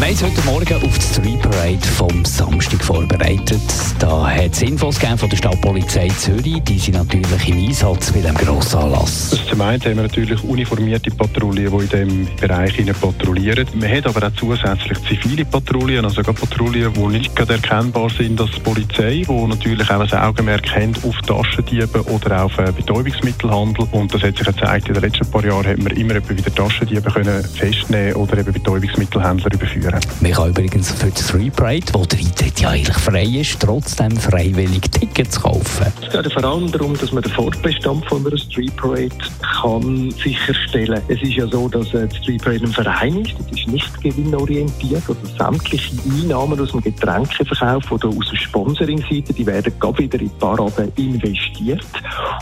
wir haben heute Morgen auf die Street Parade vom Samstag vorbereitet. Da hat es Infos von der Stadtpolizei Zürich. Die sind natürlich im Einsatz bei diesem grossen Anlass. Zum einen haben wir natürlich uniformierte Patrouillen, die in diesem Bereich patrouillieren. Wir haben aber auch zusätzlich zivile Patrouillen, also Patrouillen, die nicht gerade erkennbar sind als Polizei, die natürlich auch ein Augenmerk haben auf Taschendiebe oder auf äh, Betäubungsmittelhandel. Und das hat sich gezeigt, in den letzten paar Jahren hat man immer wieder Taschendiebe können festnehmen oder eben Betäubungsmittelhändler überführen führen. Man kann übrigens für die Street Parade, wo der Eintritt ja eigentlich frei ist, trotzdem freiwillig Tickets kaufen. Es geht vor allem darum, dass man den Fortbestand von einer Street Parade kann sicherstellen kann. Es ist ja so, dass die Street Parade ein Verein ist, das ist nicht gewinnorientiert. Also sämtliche Einnahmen aus dem Getränkeverkauf oder aus der Sponsoring-Seite, die werden gerade wieder in die Parade investiert.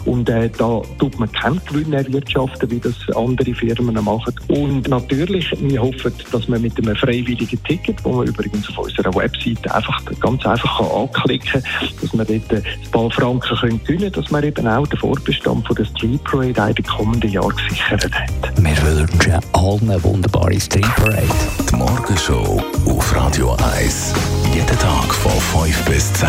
Und äh, da tut man keinen Gewinn erwirtschaften, wie das andere Firmen machen. Und natürlich, wir hoffen, dass man mit einem freiwilligen Ticket, wo man übrigens auf unserer Webseite einfach ganz einfach kann anklicken kann, dass man dort äh, ein paar Franken können gewinnen dass man eben auch den Fortbestand von der Street Parade in den kommenden Jahren gesichert hat. Wir wünschen allen eine wunderbare Street Parade. Die Morgenshow auf Radio 1. Jeden Tag von 5 bis 10.